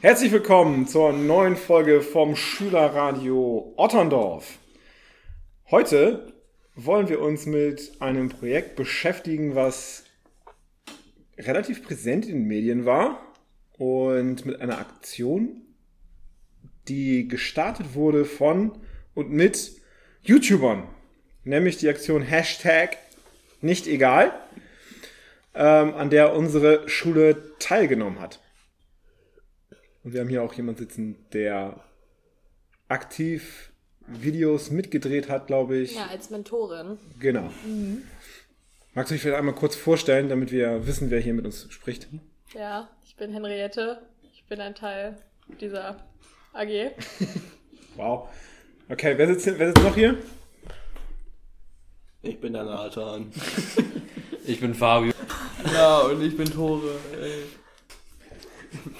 Herzlich willkommen zur neuen Folge vom Schülerradio Otterndorf. Heute wollen wir uns mit einem Projekt beschäftigen, was relativ präsent in den Medien war und mit einer Aktion, die gestartet wurde von und mit YouTubern, nämlich die Aktion Hashtag nicht egal, ähm, an der unsere Schule teilgenommen hat. Und wir haben hier auch jemanden sitzen, der aktiv Videos mitgedreht hat, glaube ich. Ja, als Mentorin. Genau. Mhm. Magst du dich vielleicht einmal kurz vorstellen, damit wir wissen, wer hier mit uns spricht? Ja, ich bin Henriette. Ich bin ein Teil dieser AG. wow. Okay, wer sitzt, wer sitzt noch hier? Ich bin der Nathan. ich bin Fabio. Ja, und ich bin Tore. Ey.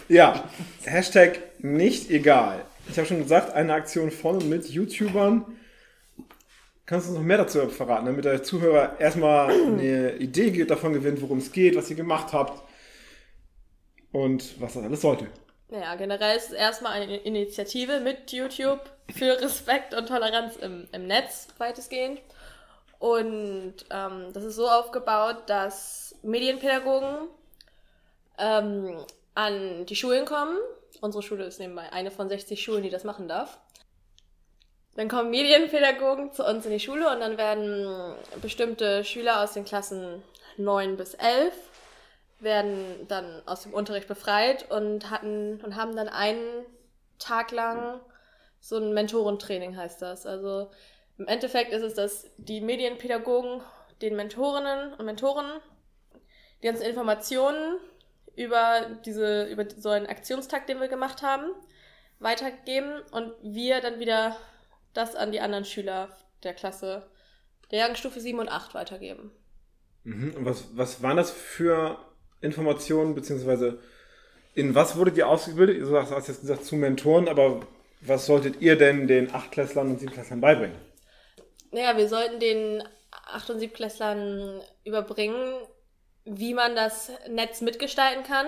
Ja, Hashtag nicht egal. Ich habe schon gesagt, eine Aktion von und mit YouTubern. Kannst du uns noch mehr dazu verraten, damit der Zuhörer erstmal eine Idee davon gewinnt, worum es geht, was ihr gemacht habt und was das alles sollte? Naja, generell ist es erstmal eine Initiative mit YouTube für Respekt und Toleranz im, im Netz weitestgehend. Und ähm, das ist so aufgebaut, dass Medienpädagogen ähm, an die Schulen kommen. Unsere Schule ist nebenbei eine von 60 Schulen, die das machen darf. Dann kommen Medienpädagogen zu uns in die Schule und dann werden bestimmte Schüler aus den Klassen 9 bis 11 werden dann aus dem Unterricht befreit und hatten und haben dann einen Tag lang so ein Mentorentraining heißt das. Also im Endeffekt ist es, dass die Medienpädagogen den Mentorinnen und Mentoren die ganzen Informationen über diese, über so einen Aktionstag, den wir gemacht haben, weitergeben und wir dann wieder das an die anderen Schüler der Klasse der Jahrgangsstufe 7 und 8 weitergeben. Mhm. Und was, was waren das für Informationen, beziehungsweise in was wurdet ihr ausgebildet? Du hast jetzt gesagt zu Mentoren, aber was solltet ihr denn den Achtklässlern und Siebenklässlern beibringen? Naja, wir sollten den Acht- und Siebtklässlern überbringen, wie man das Netz mitgestalten kann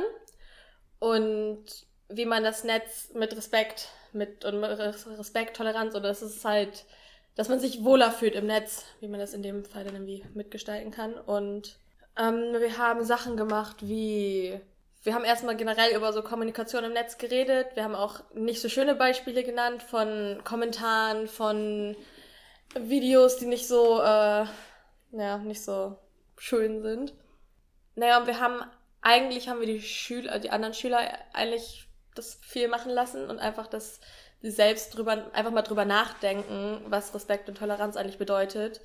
und wie man das Netz mit Respekt, mit, und Respekt, Toleranz oder das ist halt, dass man sich wohler fühlt im Netz, wie man das in dem Fall dann irgendwie mitgestalten kann. Und ähm, wir haben Sachen gemacht wie, wir haben erstmal generell über so Kommunikation im Netz geredet. Wir haben auch nicht so schöne Beispiele genannt von Kommentaren, von Videos, die nicht so, äh, ja, nicht so schön sind. Naja, und wir haben, eigentlich haben wir die Schüler, die anderen Schüler eigentlich das viel machen lassen und einfach, dass sie selbst drüber, einfach mal drüber nachdenken, was Respekt und Toleranz eigentlich bedeutet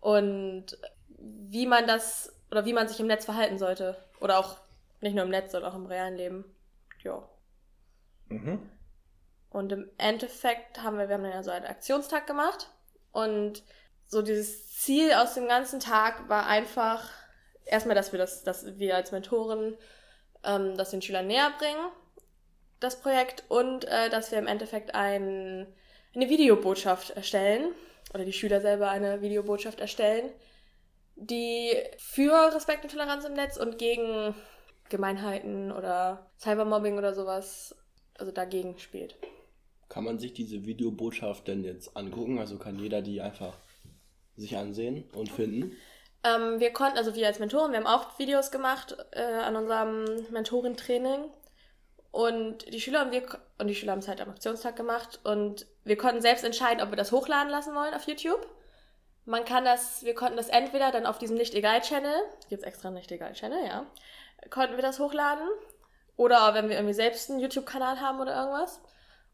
und wie man das oder wie man sich im Netz verhalten sollte. Oder auch nicht nur im Netz, sondern auch im realen Leben. Ja. Mhm. Und im Endeffekt haben wir, wir haben dann ja so einen Aktionstag gemacht und so dieses Ziel aus dem ganzen Tag war einfach, erstmal, dass wir das, dass wir als Mentoren ähm, das den Schülern näher bringen, das Projekt, und äh, dass wir im Endeffekt ein, eine Videobotschaft erstellen, oder die Schüler selber eine Videobotschaft erstellen, die für Respekt und Toleranz im Netz und gegen Gemeinheiten oder Cybermobbing oder sowas, also dagegen spielt. Kann man sich diese Videobotschaft denn jetzt angucken? Also kann jeder die einfach sich ansehen und finden? Ähm, wir konnten, also wir als Mentoren, wir haben auch Videos gemacht äh, an unserem Mentorentraining. Und die Schüler und wir, und die Schüler haben es halt am Aktionstag gemacht und wir konnten selbst entscheiden, ob wir das hochladen lassen wollen auf YouTube. Man kann das, wir konnten das entweder dann auf diesem Nicht-Egal-Channel, jetzt extra Nicht-Egal-Channel, ja, konnten wir das hochladen. Oder wenn wir irgendwie selbst einen YouTube-Kanal haben oder irgendwas.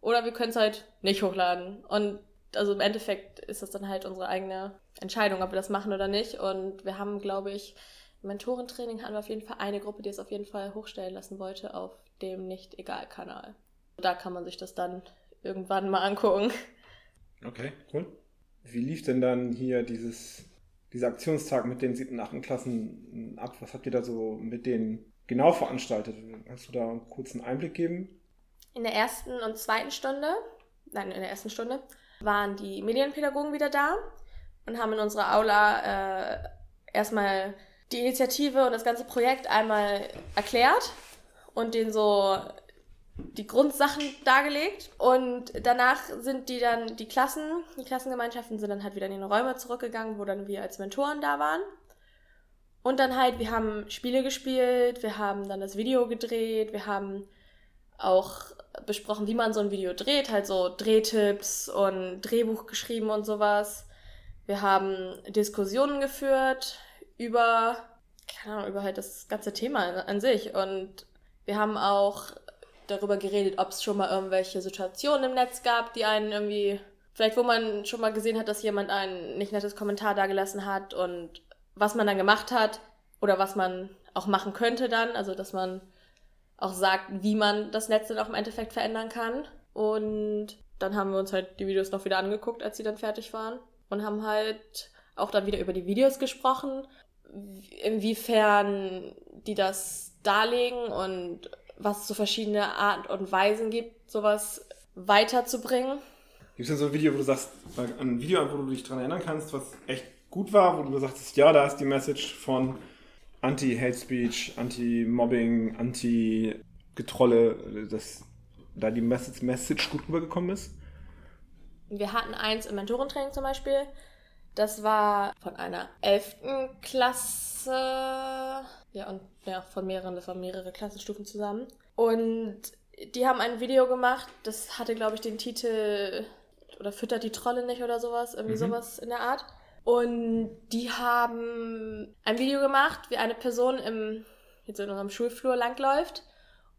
Oder wir können es halt nicht hochladen. Und also im Endeffekt ist das dann halt unsere eigene Entscheidung, ob wir das machen oder nicht. Und wir haben, glaube ich, im Mentorentraining hatten wir auf jeden Fall eine Gruppe, die es auf jeden Fall hochstellen lassen wollte auf dem Nicht-Egal-Kanal. Da kann man sich das dann irgendwann mal angucken. Okay, cool. Wie lief denn dann hier dieses, dieser Aktionstag mit den siebten, achten Klassen ab? Was habt ihr da so mit denen genau veranstaltet? Kannst du da einen kurzen Einblick geben? In der ersten und zweiten Stunde, nein, in der ersten Stunde, waren die Medienpädagogen wieder da und haben in unserer Aula äh, erstmal die Initiative und das ganze Projekt einmal erklärt und denen so die Grundsachen dargelegt und danach sind die dann, die Klassen, die Klassengemeinschaften sind dann halt wieder in ihre Räume zurückgegangen, wo dann wir als Mentoren da waren. Und dann halt, wir haben Spiele gespielt, wir haben dann das Video gedreht, wir haben auch besprochen, wie man so ein Video dreht, halt so Drehtipps und Drehbuch geschrieben und sowas. Wir haben Diskussionen geführt über, keine Ahnung, über halt das ganze Thema an sich. Und wir haben auch darüber geredet, ob es schon mal irgendwelche Situationen im Netz gab, die einen irgendwie, vielleicht wo man schon mal gesehen hat, dass jemand ein nicht nettes Kommentar dagelassen hat und was man dann gemacht hat oder was man auch machen könnte dann, also dass man auch sagt, wie man das Netz dann auch im Endeffekt verändern kann. Und dann haben wir uns halt die Videos noch wieder angeguckt, als sie dann fertig waren. Und haben halt auch dann wieder über die Videos gesprochen, inwiefern die das darlegen und was es so verschiedene Art und Weisen gibt, sowas weiterzubringen. Gibt es denn so ein Video, wo du sagst, ein Video, wo du dich daran erinnern kannst, was echt gut war, wo du sagst, ja, da ist die Message von Anti-Hate Speech, Anti-Mobbing, Anti-Getrolle, dass da die Message, Message gut rübergekommen ist? Wir hatten eins im Mentorentraining zum Beispiel. Das war von einer elften Klasse. Ja, und ja, von mehreren, das waren mehrere Klassenstufen zusammen. Und die haben ein Video gemacht, das hatte, glaube ich, den Titel oder füttert die Trolle nicht oder sowas, irgendwie mhm. sowas in der Art. Und die haben ein Video gemacht, wie eine Person im, jetzt in unserem Schulflur langläuft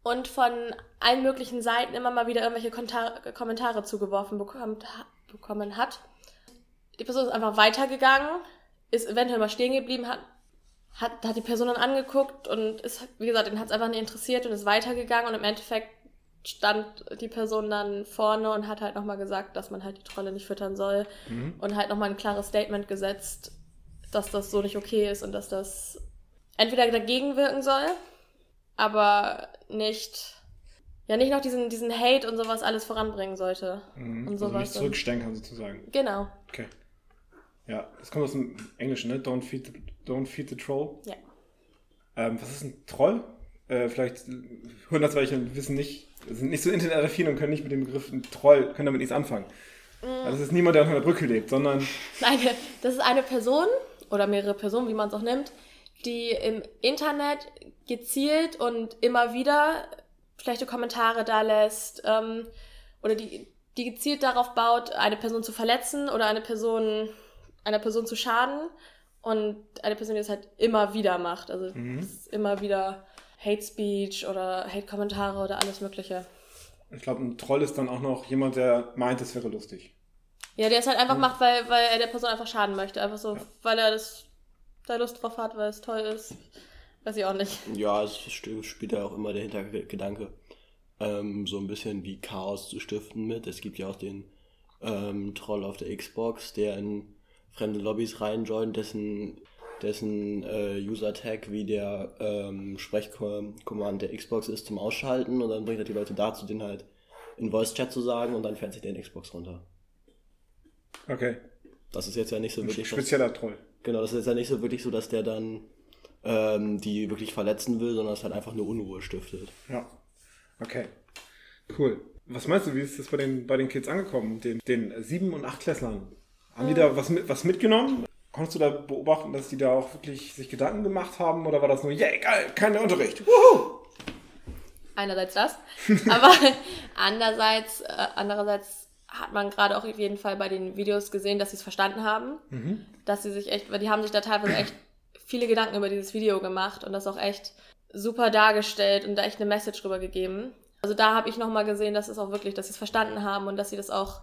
und von allen möglichen Seiten immer mal wieder irgendwelche Kontar Kommentare zugeworfen bekommt, bekommen hat. Die Person ist einfach weitergegangen, ist eventuell mal stehen geblieben, hat, hat, hat die Person dann angeguckt und ist, wie gesagt, den hat es einfach nicht interessiert und ist weitergegangen und im Endeffekt stand die Person dann vorne und hat halt nochmal gesagt, dass man halt die Trolle nicht füttern soll mhm. und halt nochmal ein klares Statement gesetzt, dass das so nicht okay ist und dass das entweder dagegen wirken soll, aber nicht, ja, nicht noch diesen, diesen Hate und sowas alles voranbringen sollte. Mhm. Und sowas also nicht zurückstellen kann sozusagen. Genau. Okay. Ja, das kommt aus dem Englischen, ne? Don't feed the, don't feed the troll. Ja. Ähm, was ist ein Troll? Äh, vielleicht das welche wissen nicht, sind nicht so internetaffin und können nicht mit dem Begriff Troll, können damit nichts anfangen. Mhm. Also das ist niemand, der unter der Brücke lebt, sondern. Nein, das ist eine Person oder mehrere Personen, wie man es auch nimmt, die im Internet gezielt und immer wieder schlechte Kommentare da lässt ähm, oder die, die gezielt darauf baut, eine Person zu verletzen oder eine Person, einer Person zu schaden und eine Person, die es halt immer wieder macht. Also mhm. immer wieder Hate Speech oder Hate-Kommentare oder alles Mögliche. Ich glaube, ein Troll ist dann auch noch jemand, der meint, es wäre lustig. Ja, der es halt einfach ja. macht, weil, weil er der Person einfach schaden möchte. Einfach so, ja. weil er das da Lust drauf hat, weil es toll ist. Weiß ich auch nicht. Ja, es spielt ja auch immer der Hintergedanke, ähm, so ein bisschen wie Chaos zu stiften mit. Es gibt ja auch den ähm, Troll auf der Xbox, der in fremde Lobbys reinjoint, dessen dessen äh, User-Tag wie der ähm, Sprechcommand der Xbox ist zum Ausschalten und dann bringt er die Leute dazu, den halt in Voice-Chat zu sagen und dann fährt sich den Xbox runter. Okay. Das ist jetzt ja nicht so Ein wirklich. Spezieller Troll. Genau, das ist jetzt ja nicht so wirklich so, dass der dann ähm, die wirklich verletzen will, sondern es halt einfach nur Unruhe stiftet. Ja. Okay. Cool. Was meinst du, wie ist das bei den, bei den Kids angekommen, den, den sieben- und achtklässlern? Haben die da was, mit, was mitgenommen? Konntest du da beobachten, dass die da auch wirklich sich Gedanken gemacht haben oder war das nur, yeah, geil, kein Unterricht? Wuhu! Einerseits das, aber andererseits, äh, andererseits hat man gerade auch auf jeden Fall bei den Videos gesehen, dass sie es verstanden haben, mhm. dass sie sich echt, weil die haben sich da teilweise echt viele Gedanken über dieses Video gemacht und das auch echt super dargestellt und da echt eine Message rübergegeben. Also da habe ich nochmal gesehen, dass es auch wirklich, dass sie es verstanden haben und dass sie das auch,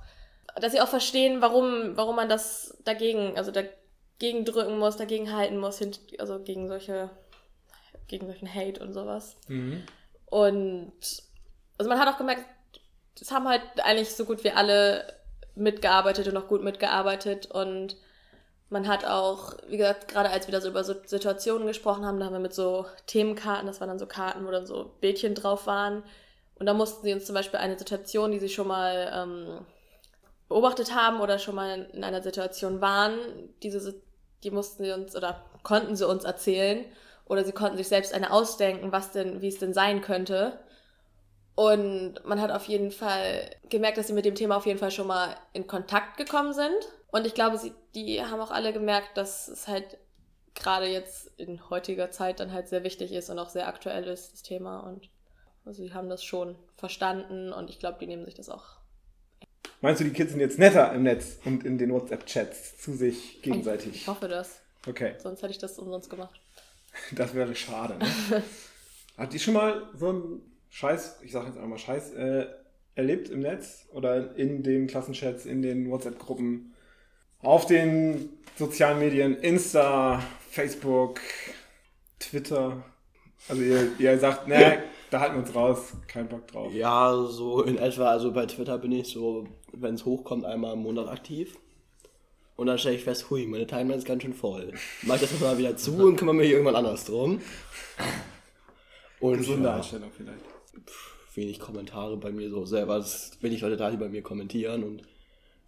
dass sie auch verstehen, warum, warum man das dagegen, also dagegen gegendrücken muss, dagegen halten muss, also gegen solche, gegen solchen Hate und sowas. Mhm. Und also man hat auch gemerkt, es haben halt eigentlich so gut wie alle mitgearbeitet und auch gut mitgearbeitet und man hat auch, wie gesagt, gerade als wir da so über so Situationen gesprochen haben, da haben wir mit so Themenkarten, das waren dann so Karten, wo dann so Bildchen drauf waren. Und da mussten sie uns zum Beispiel eine Situation, die sie schon mal ähm, beobachtet haben oder schon mal in einer Situation waren, diese die mussten sie uns oder konnten sie uns erzählen oder sie konnten sich selbst eine ausdenken, was denn, wie es denn sein könnte. Und man hat auf jeden Fall gemerkt, dass sie mit dem Thema auf jeden Fall schon mal in Kontakt gekommen sind. Und ich glaube, sie, die haben auch alle gemerkt, dass es halt gerade jetzt in heutiger Zeit dann halt sehr wichtig ist und auch sehr aktuell ist, das Thema. Und also sie haben das schon verstanden und ich glaube, die nehmen sich das auch. Meinst du, die Kids sind jetzt netter im Netz und in den WhatsApp-Chats zu sich gegenseitig? Ich hoffe das. Okay, Sonst hätte ich das umsonst gemacht. das wäre schade. Ne? Habt ihr schon mal so einen Scheiß, ich sage jetzt einmal Scheiß, äh, erlebt im Netz oder in den Klassenchats, in den WhatsApp-Gruppen, auf den sozialen Medien, Insta, Facebook, Twitter? Also ihr, ihr sagt, ne, da halten wir uns raus, kein Bock drauf. Ja, so in etwa, also bei Twitter bin ich so, wenn es hochkommt, einmal im Monat aktiv. Und dann stelle ich fest, hui, meine Timeline ist ganz schön voll. Mach ich das mal wieder zu und kümmere mich irgendwann anders drum. Und Gesunde ja, Einstellung vielleicht. wenig Kommentare bei mir so selber. Es ist wenig Leute da, die bei mir kommentieren und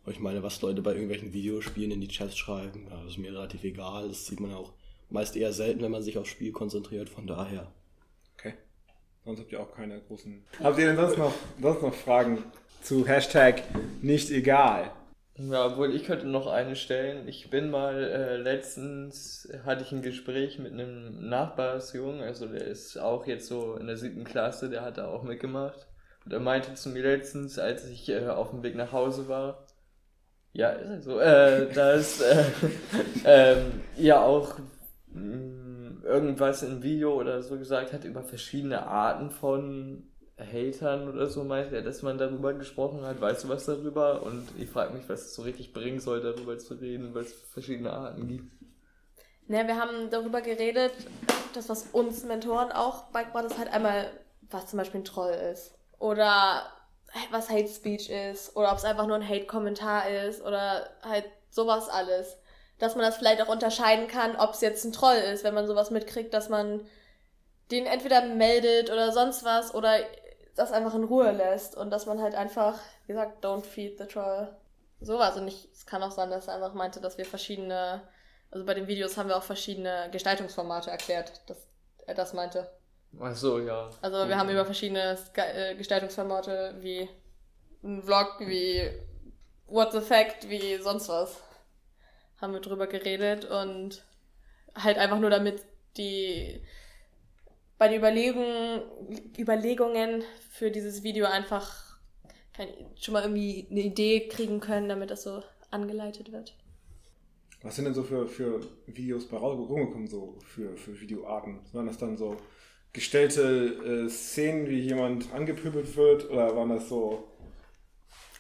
ich meine, was Leute bei irgendwelchen Videospielen in die Chats schreiben, ja, das ist mir relativ egal. Das sieht man auch meist eher selten, wenn man sich aufs Spiel konzentriert. Von daher. Sonst habt ihr auch keine großen. Habt ihr denn sonst noch, sonst noch Fragen zu Hashtag nicht egal? Ja, obwohl ich könnte noch eine stellen. Ich bin mal äh, letztens hatte ich ein Gespräch mit einem Nachbarsjungen, also der ist auch jetzt so in der siebten Klasse, der hat da auch mitgemacht. Und er meinte zu mir letztens, als ich äh, auf dem Weg nach Hause war, ja, ist halt so, äh, dass äh, ähm, ja auch mh, irgendwas im Video oder so gesagt hat über verschiedene Arten von Hatern oder so meint er, dass man darüber gesprochen hat. Weißt du was darüber? Und ich frage mich, was es so richtig bringen soll, darüber zu reden, weil es verschiedene Arten gibt. Ne, wir haben darüber geredet, das, was uns Mentoren auch beigebracht ist, halt einmal, was zum Beispiel ein Troll ist. Oder was Hate Speech ist. Oder ob es einfach nur ein Hate-Kommentar ist. Oder halt sowas alles. Dass man das vielleicht auch unterscheiden kann, ob es jetzt ein Troll ist, wenn man sowas mitkriegt, dass man den entweder meldet oder sonst was oder das einfach in Ruhe lässt und dass man halt einfach, wie gesagt, don't feed the troll. Sowas. Und ich, es kann auch sein, dass er einfach meinte, dass wir verschiedene, also bei den Videos haben wir auch verschiedene Gestaltungsformate erklärt, dass er das meinte. Ach so, ja. Also wir haben über verschiedene äh, Gestaltungsformate wie ein Vlog, wie What the Fact, wie sonst was. Haben wir drüber geredet und halt einfach nur damit die bei den Überlegungen, Überlegungen für dieses Video einfach kein, schon mal irgendwie eine Idee kriegen können, damit das so angeleitet wird. Was sind denn so für, für Videos bei rumgekommen, so für, für Videoarten? Waren das dann so gestellte äh, Szenen, wie jemand angepöbelt wird? Oder waren das so.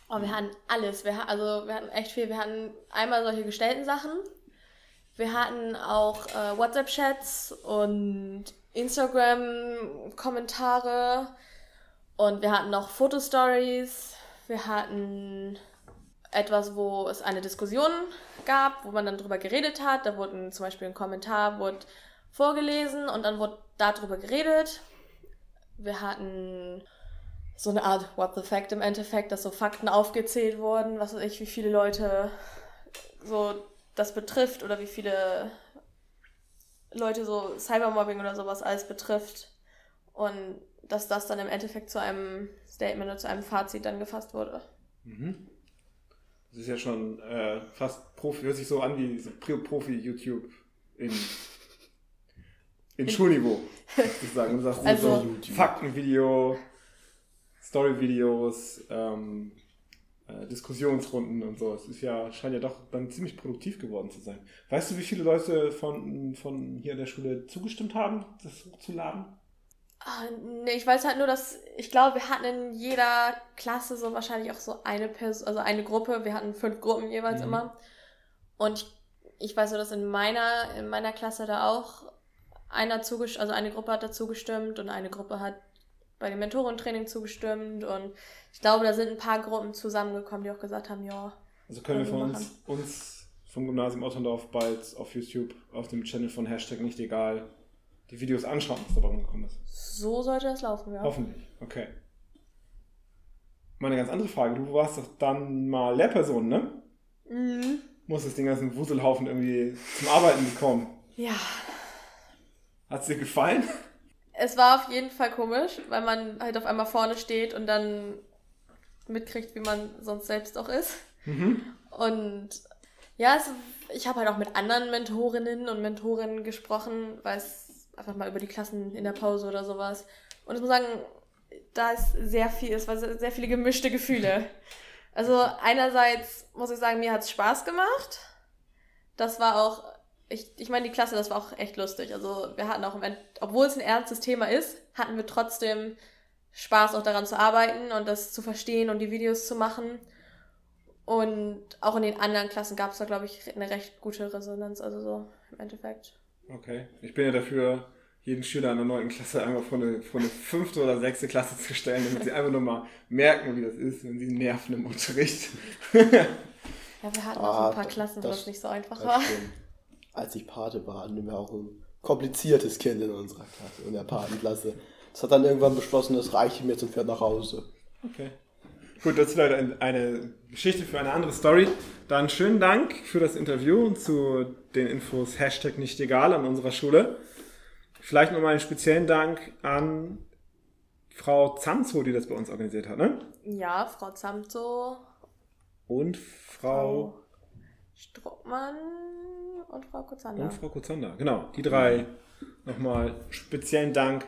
Oh, wir hatten alles. Wir, also wir hatten echt viel. Wir hatten einmal solche gestellten Sachen. Wir hatten auch äh, WhatsApp-Chats und Instagram-Kommentare. Und wir hatten noch Fotostories. Wir hatten etwas, wo es eine Diskussion gab, wo man dann drüber geredet hat. Da wurde zum Beispiel ein Kommentar wurde vorgelesen und dann wurde darüber geredet. Wir hatten so eine Art What the Fact im Endeffekt, dass so Fakten aufgezählt wurden, was weiß ich, wie viele Leute so das betrifft oder wie viele Leute so Cybermobbing oder sowas alles betrifft. Und dass das dann im Endeffekt zu einem Statement oder zu einem Fazit dann gefasst wurde. Mhm. Das ist ja schon äh, fast Profi, hört sich so an wie so Pro- Profi-YouTube in, in Schulniveau, sozusagen. Du sagst Also- so Faktenvideo, Storyvideos, ähm, äh, Diskussionsrunden und so. Es ist ja, scheint ja doch dann ziemlich produktiv geworden zu sein. Weißt du, wie viele Leute von, von hier in der Schule zugestimmt haben, das hochzuladen? Ah, nee, ich weiß halt nur, dass ich glaube, wir hatten in jeder Klasse so wahrscheinlich auch so eine Person, also eine Gruppe. Wir hatten fünf Gruppen jeweils Mhm. immer. Und ich, ich weiß so, dass in meiner, in meiner Klasse da auch einer zugestimmt, also eine Gruppe hat dazu gestimmt und eine Gruppe hat bei dem Mentorentraining zugestimmt. Und ich glaube, da sind ein paar Gruppen zusammengekommen, die auch gesagt haben, ja, Also können wir von uns, uns vom Gymnasium Otterndorf bald auf YouTube auf dem Channel von Hashtag nicht egal die Videos anschauen, was dabei rumgekommen ist. so sollte das laufen, ja. Hoffentlich, okay. Mal eine ganz andere Frage. Du warst doch dann mal Lehrperson, ne? Mhm. Musstest den ganzen Wuselhaufen irgendwie zum Arbeiten bekommen. Ja. Hat es dir gefallen? Es war auf jeden Fall komisch, weil man halt auf einmal vorne steht und dann mitkriegt, wie man sonst selbst auch ist. Und ja, es, ich habe halt auch mit anderen Mentorinnen und Mentorinnen gesprochen, weil es einfach mal über die Klassen in der Pause oder sowas. Und ich muss sagen, da ist sehr viel, es war sehr, sehr viele gemischte Gefühle. Also einerseits muss ich sagen, mir hat es Spaß gemacht. Das war auch, ich, ich meine, die Klasse, das war auch echt lustig. Also wir hatten auch, im End- obwohl es ein ernstes Thema ist, hatten wir trotzdem Spaß auch daran zu arbeiten und das zu verstehen und die Videos zu machen. Und auch in den anderen Klassen gab es da, glaube ich, eine recht gute Resonanz, also so im Endeffekt. Okay. Ich bin ja dafür, jeden Schüler in der neunten Klasse einmal vor eine, vor eine fünfte oder sechste Klasse zu stellen, damit sie einfach nur mal merken, wie das ist, wenn sie nerven im Unterricht. Ja, wir hatten auch Ah, ein paar das- Klassen, wo das- das nicht so einfach Das war. stimmt. Als ich Pate war, hatten wir auch ein kompliziertes Kind in unserer Klasse, in der Patenklasse. Das hat dann irgendwann beschlossen, das reicht jetzt und fährt nach Hause. Okay. Gut, das ist leider ein- eine Geschichte für eine andere Story. Dann schönen Dank für das Interview und zu den Infos Hashtag nicht egal an unserer Schule. Vielleicht nochmal einen speziellen Dank an Frau Zanzo, die das bei uns organisiert hat, ne? Ja, Frau Zamzo, Und Frau Struckmann und Frau Kuzander. und Frau Kuzander. Genau, die drei nochmal speziellen Dank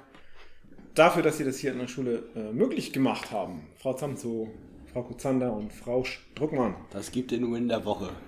dafür, dass sie das hier in der Schule äh, möglich gemacht haben. Frau Zanzo, Frau Kuzander und Frau Struckmann. Das gibt den Win der Woche.